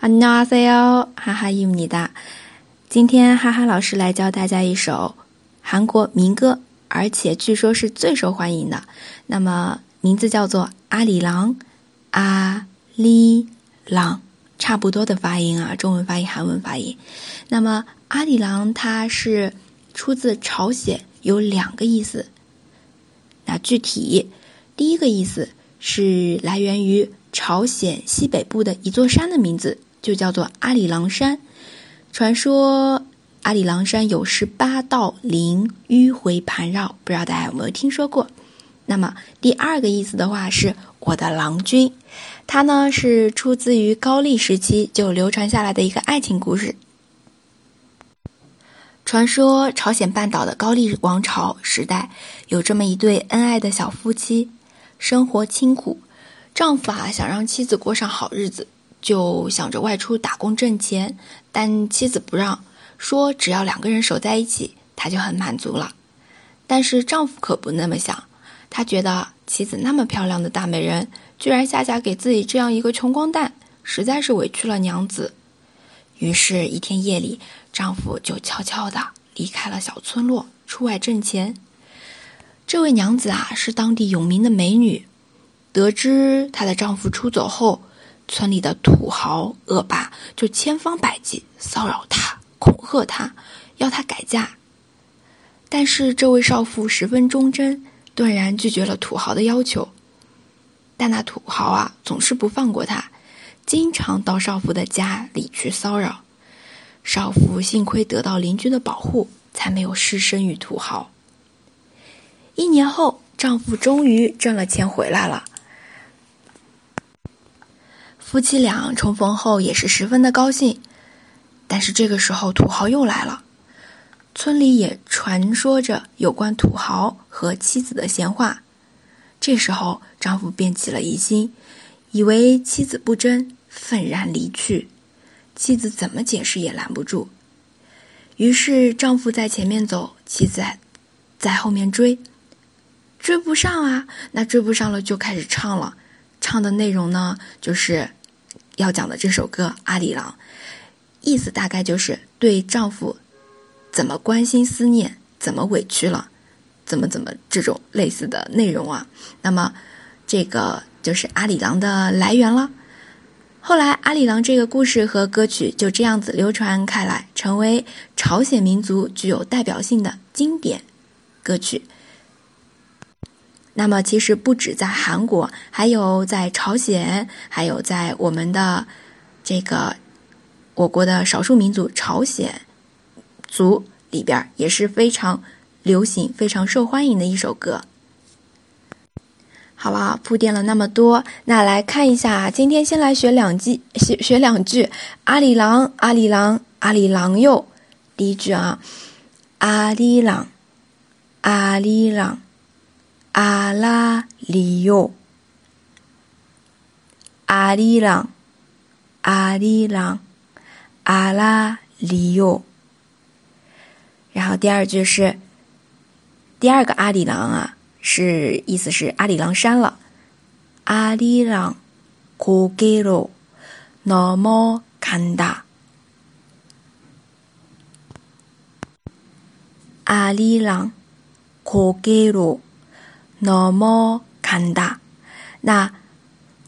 안녕하세요，哈哈伊姆尼达。今天哈哈老师来教大家一首韩国民歌，而且据说是最受欢迎的。那么名字叫做《阿里郎》，阿里郎，差不多的发音啊，中文发音、韩文发音。那么阿里郎它是出自朝鲜，有两个意思。那具体第一个意思是来源于。朝鲜西北部的一座山的名字 就叫做阿里郎山。传说阿里郎山有十八道灵迂回盘绕，不知道大家有没有听说过？那么第二个意思的话是我的郎君，它呢是出自于高丽时期就流传下来的一个爱情故事。传说朝鲜半岛的高丽王朝时代有这么一对恩爱的小夫妻，生活清苦。丈夫啊想让妻子过上好日子，就想着外出打工挣钱，但妻子不让，说只要两个人守在一起，他就很满足了。但是丈夫可不那么想，他觉得妻子那么漂亮的大美人，居然下嫁给自己这样一个穷光蛋，实在是委屈了娘子。于是，一天夜里，丈夫就悄悄地离开了小村落，出外挣钱。这位娘子啊，是当地有名的美女。得知她的丈夫出走后，村里的土豪恶霸就千方百计骚扰她、恐吓她，要她改嫁。但是这位少妇十分忠贞，断然拒绝了土豪的要求。但那土豪啊，总是不放过她，经常到少妇的家里去骚扰。少妇幸亏得到邻居的保护，才没有失身于土豪。一年后，丈夫终于挣了钱回来了。夫妻俩重逢后也是十分的高兴，但是这个时候土豪又来了，村里也传说着有关土豪和妻子的闲话。这时候丈夫便起了疑心，以为妻子不贞，愤然离去。妻子怎么解释也拦不住，于是丈夫在前面走，妻子在后面追，追不上啊，那追不上了就开始唱了，唱的内容呢就是。要讲的这首歌《阿里郎》，意思大概就是对丈夫怎么关心思念，怎么委屈了，怎么怎么这种类似的内容啊。那么，这个就是阿里郎的来源了。后来，阿里郎这个故事和歌曲就这样子流传开来，成为朝鲜民族具有代表性的经典歌曲。那么，其实不止在韩国，还有在朝鲜，还有在我们的这个我国的少数民族朝鲜族里边也是非常流行、非常受欢迎的一首歌。好了，铺垫了那么多，那来看一下，今天先来学两句，学学两句。阿里郎，阿里郎，阿里郎哟。第一句啊，阿里郎，阿里郎。阿拉里哟，阿里郎，阿里郎，阿拉里哟。然后第二句是第二个阿里郎啊，是意思是阿里郎山了。阿里郎，고개로넘어간 다。 阿里郎，고개 로。 那么看大，那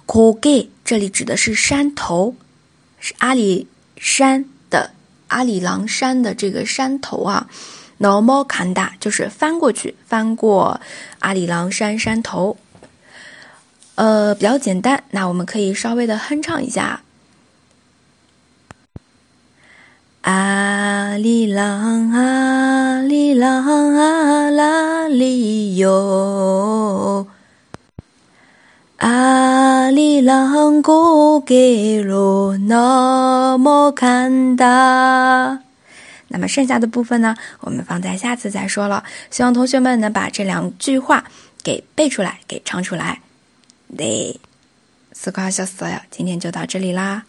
고개这里指的是山头，是阿里山的阿里郎山的这个山头啊。那么看大就是翻过去，翻过阿里郎山山头。呃，比较简单，那我们可以稍微的哼唱一下。阿里郎阿里郎阿拉里哟，阿里郎古给罗那么看哒。那么剩下的部分呢，我们放在下次再说了。希望同学们能把这两句话给背出来，给唱出来。对，思考小思呀，今天就到这里啦。